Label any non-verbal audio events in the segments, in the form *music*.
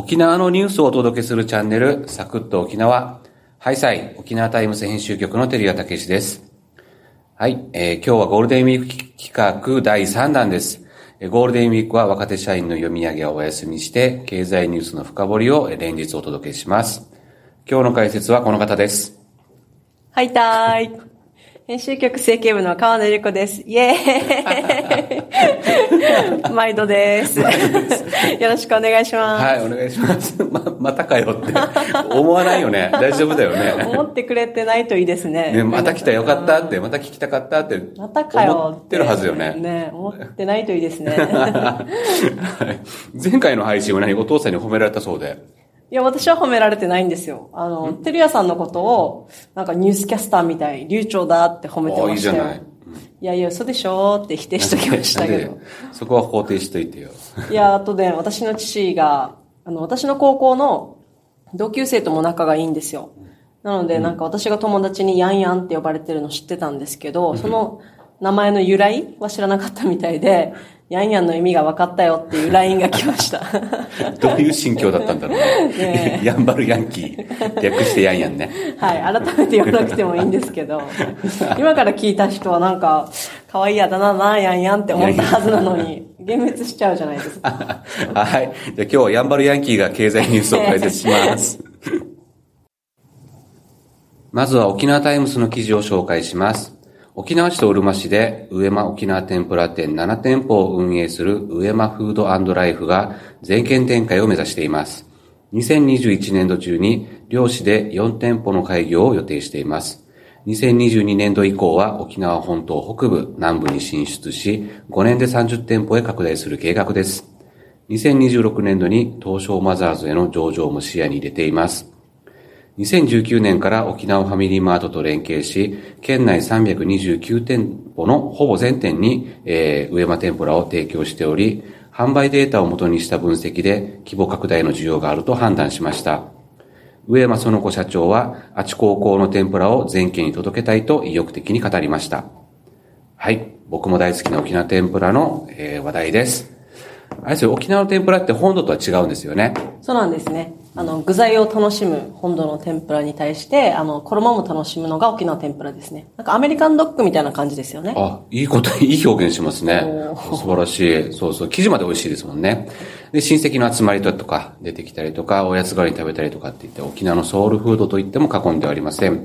沖縄のニュースをお届けするチャンネル、サクッと沖縄。ハイサイ、沖縄タイムズ編集局の照屋武です。はい、えー、今日はゴールデンウィーク企画第3弾です。ゴールデンウィークは若手社員の読み上げをお休みして、経済ニュースの深掘りを連日お届けします。今日の解説はこの方です。はいたーい。編集局政経部の川野理子です。イェーイ *laughs* 毎度です。よろしくお願いします。はい、お願いします。*laughs* ま、またかよって思わないよね。大丈夫だよね。思ってくれてないといいですね。ね、また来たよかったって、また聞きたかったって。またかよ思ってるはずよね。ね、思ってないといいですね。*laughs* 前回の配信は何？お父さんに褒められたそうで。いや、私は褒められてないんですよ。あの、てるやさんのことを、なんかニュースキャスターみたい、流暢だって褒めてましたよ。いいじゃない。いやいや、嘘でしょって否定しときましたけど。*laughs* そこは肯定しといてよ。*laughs* いや、あとね、私の父が、あの、私の高校の同級生とも仲がいいんですよ。なので、なんか私が友達にヤンヤンって呼ばれてるの知ってたんですけど、その名前の由来は知らなかったみたいで、ヤンヤンの意味が分かったよっていう LINE が来ました。*laughs* どういう心境だったんだろうね。*laughs* ねヤンバルヤンキー。略してヤンヤンね。はい、改めて言わなくてもいいんですけど、*laughs* 今から聞いた人はなんか、可愛いやだな、な、ヤンヤンって思ったはずなのに、幻滅しちゃうじゃないですか。はい。じゃあ今日はヤンバルヤンキーが経済ニュースを解説します。まずは沖縄タイムスの記事を紹介します。沖縄市とうるま市で上間沖縄天ぷら店7店舗を運営する上間フードライフが全県展開を目指しています。2021年度中に両市で4店舗の開業を予定しています。2022年度以降は沖縄本島北部、南部に進出し、5年で30店舗へ拡大する計画です。2026年度に東証マザーズへの上場も視野に入れています。2019年から沖縄ファミリーマートと連携し、県内329店舗のほぼ全店に、えー、上間天ぷらを提供しており、販売データを元にした分析で規模拡大の需要があると判断しました。上山園子社長は、あち高校の天ぷらを全県に届けたいと意欲的に語りました。はい。僕も大好きな沖縄天ぷらの、えー、話題です。あれですよ、沖縄の天ぷらって本土とは違うんですよね。そうなんですね。あの、具材を楽しむ本土の天ぷらに対して、あの、衣も楽しむのが沖縄天ぷらですね。なんかアメリカンドッグみたいな感じですよね。あ、いいこと、*laughs* いい表現しますね。素晴らしい。そうそう。生地まで美味しいですもんね。で、親戚の集まりだとか出てきたりとか、おやつ代わりに食べたりとかって言って、沖縄のソウルフードと言っても過言ではありません。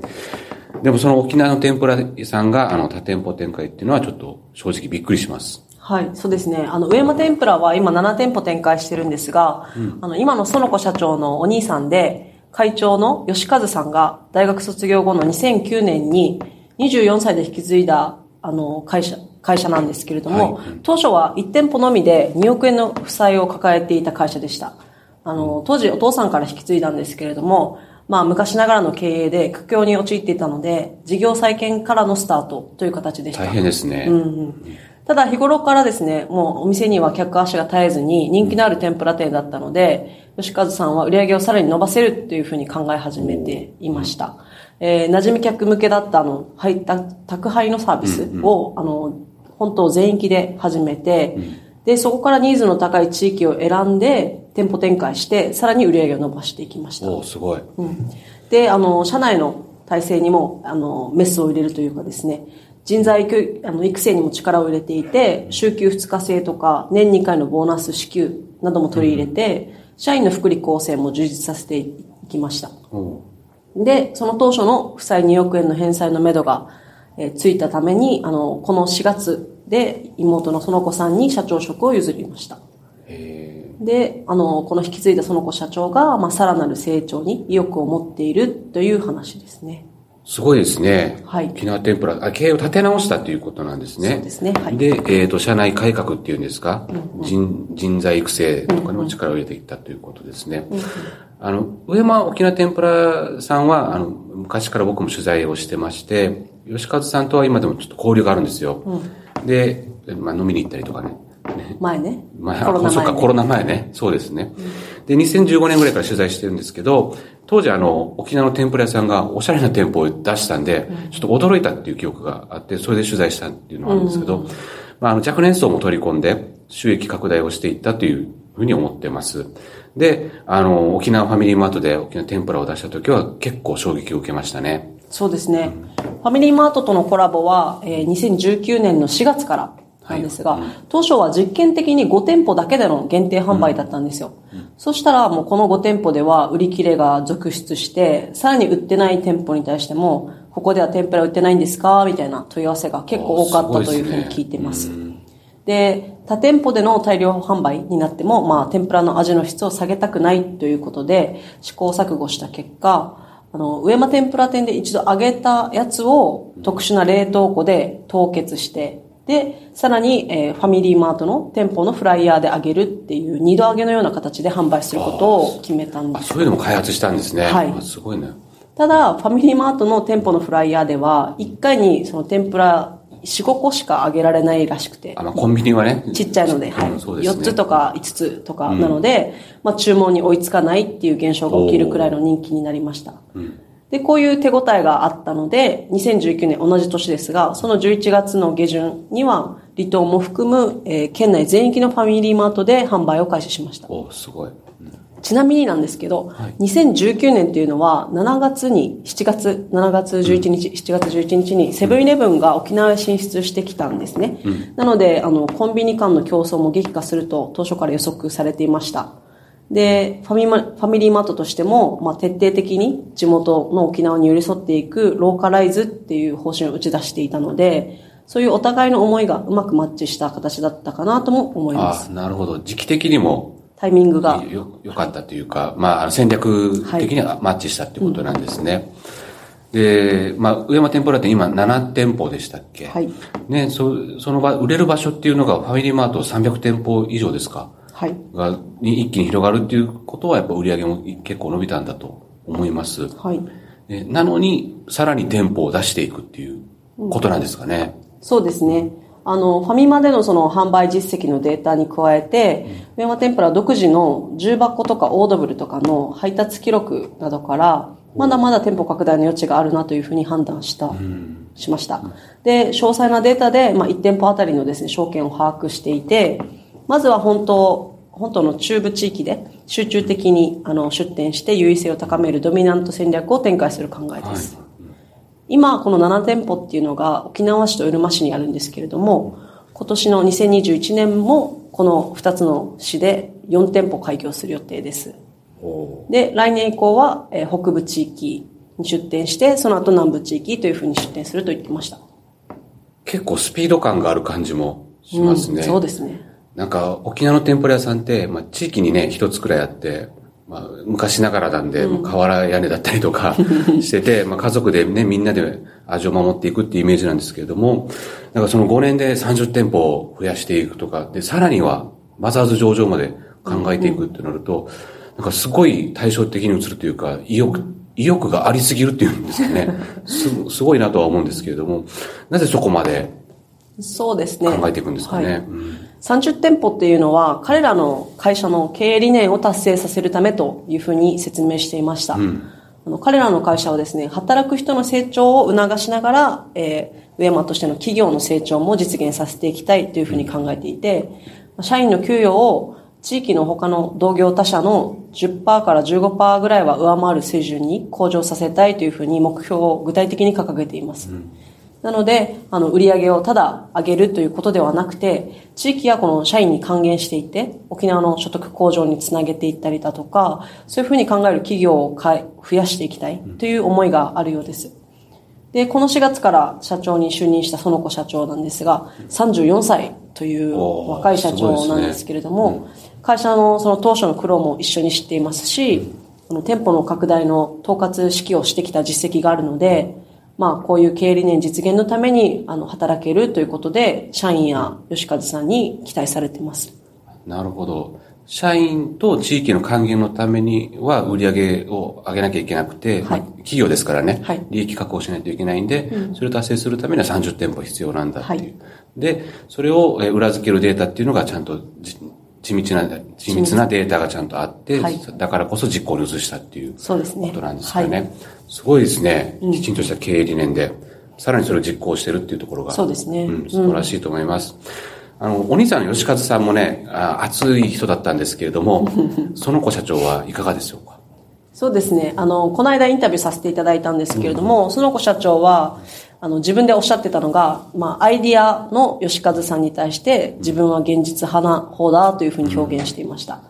でもその沖縄の天ぷら屋さんが、あの、多店舗展開っていうのはちょっと正直びっくりします。はい、そうですね。あの、上間天ぷらは今7店舗展開してるんですが、うん、あの、今の園子社長のお兄さんで、会長の吉和さんが大学卒業後の2009年に24歳で引き継いだ、あの、会社、会社なんですけれども、はい、当初は1店舗のみで2億円の負債を抱えていた会社でした。あの、当時お父さんから引き継いだんですけれども、まあ昔ながらの経営で苦境に陥っていたので、事業再建からのスタートという形でした。大変ですね。うん、うんただ日頃からですね、もうお店には客足が絶えずに人気のある天ぷら店だったので、吉和さんは売り上げをさらに伸ばせるっていうふうに考え始めていました。えー、馴染み客向けだったあの、配宅配のサービスを、あの、本島全域で始めて、で、そこからニーズの高い地域を選んで、店舗展開して、さらに売り上げを伸ばしていきました。おすごい。うん。で、あの、社内の体制にも、あの、メスを入れるというかですね、人材あの育成にも力を入れていて、週休2日制とか、年2回のボーナス支給なども取り入れて、社員の福利厚生も充実させていきました。で、その当初の負債2億円の返済のめどが、えついたために、あの、この4月で妹の園子さんに社長職を譲りました。で、あの、この引き継いだ園子社長が、まあ、さらなる成長に意欲を持っているという話ですね。すごいですね。はい。沖縄天ぷら、あ、経営を立て直したということなんですね。そうですね。はい。で、えっ、ー、と、社内改革っていうんですか、うんうん、人、人材育成とかにも力を入れていったということですね。うんうん、あの、上間沖縄天ぷらさんは、あの、昔から僕も取材をしてまして、吉和さんとは今でもちょっと交流があるんですよ。うん、で、まあ、飲みに行ったりとかね。ね前ね。*laughs* 前、コロナ前、ね、そうか、コロナ前ね。そうですね。うん、で、2015年ぐらいから取材してるんですけど、当時あの、沖縄の天ぷら屋さんがおしゃれな店舗を出したんで、ちょっと驚いたっていう記憶があって、それで取材したっていうのがあるんですけど、まあ、あの、若年層も取り込んで、収益拡大をしていったというふうに思ってます。で、あの、沖縄ファミリーマートで沖縄天ぷらを出した時は結構衝撃を受けましたね。そうですね。ファミリーマートとのコラボは、えー2019年の4月からなんですが、当初は実験的に5店舗だけでの限定販売だったんですよ。そしたらもうこの5店舗では売り切れが続出して、さらに売ってない店舗に対しても、ここでは天ぷら売ってないんですかみたいな問い合わせが結構多かったというふうに聞いてます。で、他店舗での大量販売になっても、まあ、天ぷらの味の質を下げたくないということで、試行錯誤した結果、あの、上間天ぷら店で一度揚げたやつを特殊な冷凍庫で凍結して、で、さらに、えーファミリーマートの店舗のフライヤーで揚げるっていう二度揚げのような形で販売することを決めたんであ、す。そういうのも開発したんですね。はいあすごいね。ただ、ファミリーマートの店舗のフライヤーでは、1回にその天ぷら4、5個しか揚げられないらしくてあ、。まあ、コンビニはね。ちっちゃいので、はい。うんね。4つとか5つとかなので、まあ注文に追いつかないっていう現象が起きるくらいの人気になりました。で、こういう手応えがあったので、2019年同じ年ですが、その11月の下旬には、離島も含む、えー県内全域のファミリーマートで販売を開始しました。おすごい。ちなみになんですけど、2019年っていうのは、7月に、7月、7月11日、7月11日に、セブンイレブンが沖縄へ進出してきたんですね。なので、あの、コンビニ間の競争も激化すると、当初から予測されていました。で、ファミマ、ファミリーマートとしても、まあ、徹底的に地元の沖縄に寄り添っていくローカライズっていう方針を打ち出していたので、そういうお互いの思いがうまくマッチした形だったかなとも思います。あなるほど。時期的にもタイミングが。よ、よかったというか、まあ、あの戦略的にはマッチしたってことなんですね。で、まあ、上山天ぷら店今7店舗でしたっけ？はい。ね、そ、その場、売れる場所っていうのがファミリーマート300店舗以上ですか？はい。が、に一気に広がるっていうことはやっぱ売り上げも結構伸びたんだと思います。はい。でなのに、さらに店舗を出していくっていうことなんですかね。そうですね。あの、ファミマでのその販売実績のデータに加えて、上山天ぷら独自の重箱とかオードブルとかの配達記録などから、まだまだ店舗拡大の余地があるなというふうに判断した、しました。で、詳細なデータで、まあ、1店舗あたりのですね、証券を把握していて、まずは本当、本当の中部地域で集中的にあの出店して優位性を高めるドミナント戦略を展開する考えです。今、この7店舗っていうのが沖縄市とうるま市にあるんですけれども、今年の2021年もこの2つの市で4店舗開業する予定です。で、来年以降は、えー北部地域に出店して、その後南部地域というふうに出店すると言ってました。結構スピード感がある感じもしますね。うんそうですね。なんか、沖縄の天ぷら屋さんって、まあ、地域にね、一つくらいあって、まあ、昔ながらなんで、瓦屋根だったりとか *laughs* してて、まあ、家族でね、みんなで味を守っていくっていうイメージなんですけれども、なんかその5年で30店舗を増やしていくとか、で、さらには、マザーズ上場まで考えていくってなると、なんかすごい対照的に映るというか、意欲、意欲がありすぎるっていうんですかね。す、すごいなとは思うんですけれども、なぜそこまでそうですね。考えていくんですかね。はいうん30店舗っていうのは彼らの会社の経営理念を達成させるためというふうに説明していました。あの彼らの会社はですね、働く人の成長を促しながら、えー、上山としての企業の成長も実現させていきたいというふうに考えていて、社員の給与を地域の他の同業他社の10%から15%ぐらいは上回る水準に向上させたいというふうに目標を具体的に掲げています。なので、あの、売り上げをただ上げるということではなくて、地域やこの社員に還元していって、沖縄の所得向上につなげていったりだとか、そういうふうに考える企業を増やしていきたいという思いがあるようです。で、この4月から社長に就任した園子社長なんですが、34歳という若い社長なんですけれども、会社のその当初の苦労も一緒に知っていますし、あの店舗の拡大の統括指揮をしてきた実績があるので、まあ、こういう経営理念実現のために、あの、働けるということで、社員や吉和さんに期待されています。なるほど。社員と地域の還元のためには売り上げを上げなきゃいけなくて、はいまあ企業ですからね、はい利益確保しないといけないんで、それを達成するためには30店舗必要なんだっていう。はいで、それをえ裏付けるデータっていうのがちゃんとじ緻密な、緻密。なデータがちゃんとあって、はい。だからこそ実行に移したっていうそうですね。ことなんですかね。はい。すごいですね。きちんとした経営理念で、さらにそれを実行してるっていうところが、そうですね。ん、素晴らしいと思います。あの、お兄さんの吉和さんもね、あ熱い人だったんですけれども、*laughs* その子社長はいかがでしょうか？そうですね。あの、この間インタビューさせていただいたんですけれども、その子社長は、あの、自分でおっしゃってたのが、まあ、アイディアの吉和さんに対して、自分は現実派な方だというふうに表現していました。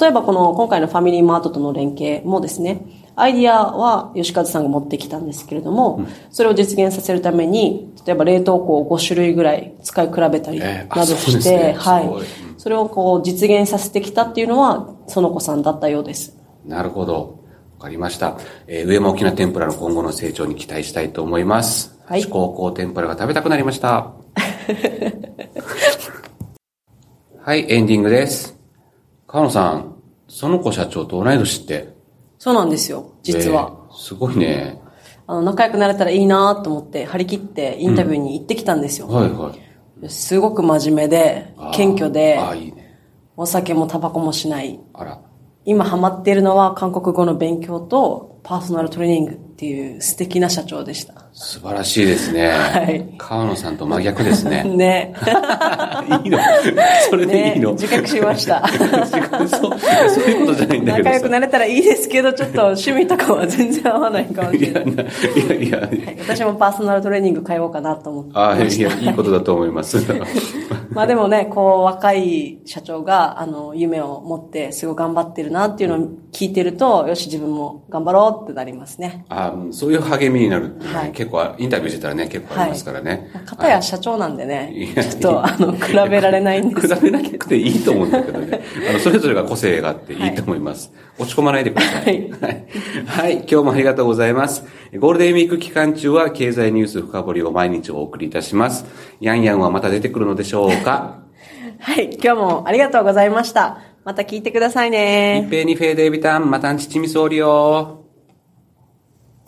例えばこの、今回のファミリーマートとの連携もですね、アイディアは吉和さんが持ってきたんですけれども、それを実現させるために、例えば冷凍庫を5種類ぐらい使い比べたりなどして、ねはい。それをこう実現させてきたっていうのは、園子さんだったようです。なるほど。わかりました。えー上間沖縄天ぷらの今後の成長に期待したいと思います。はい四高校天ぷらが食べたくなりました。*laughs* はい、エンディングです。川野さん、その子社長と同い年って。そうなんですよ、実は。えーすごいね。あの、仲良くなれたらいいなと思って、張り切ってインタビューに行ってきたんですよ。はいはい。すごく真面目で謙虚で、ああ、いいね。お酒もタバコもしない。あら。今ハマっているのは韓国語の勉強とパーソナルトレーニングっていう素敵な社長でした。素晴らしいですね。はい川野さんと真逆ですね。*laughs* ね。*laughs* いいの？それでいいの、ね自覚しました *laughs* そうそういうことじゃないんだけどさ。仲良くなれたらいいですけど、ちょっと趣味とかは全然合わないかもしいや、れない。ないやいや、はい私もパーソナルトレーニング通おうかなと思ってああ、い。や、いいことだと思います。まあでもね、こう若い社長が、あの、夢を持ってすごい頑張ってるなっていうのを聞いてると、よし自分も頑張ろうってなりますね。あそういう励みになるってね、はい結構、インタビューしてたらね、結構ありますからね。片や社長なんでね、ちょっと、あの、比べられないんです比べなくていいと思うんだけどね。*laughs* あの、それぞれが個性があっていいと思います。落ち込まないでください。はいはい。はい。今日もありがとうございます。ゴールデンウィーク期間中は経済ニュース深掘りを毎日お送りいたします。ヤンヤンはまた出てくるのでしょうか？はい、今日もありがとうございました。また聞いてくださいね一。平二平デビタン、またんちちみそうりよ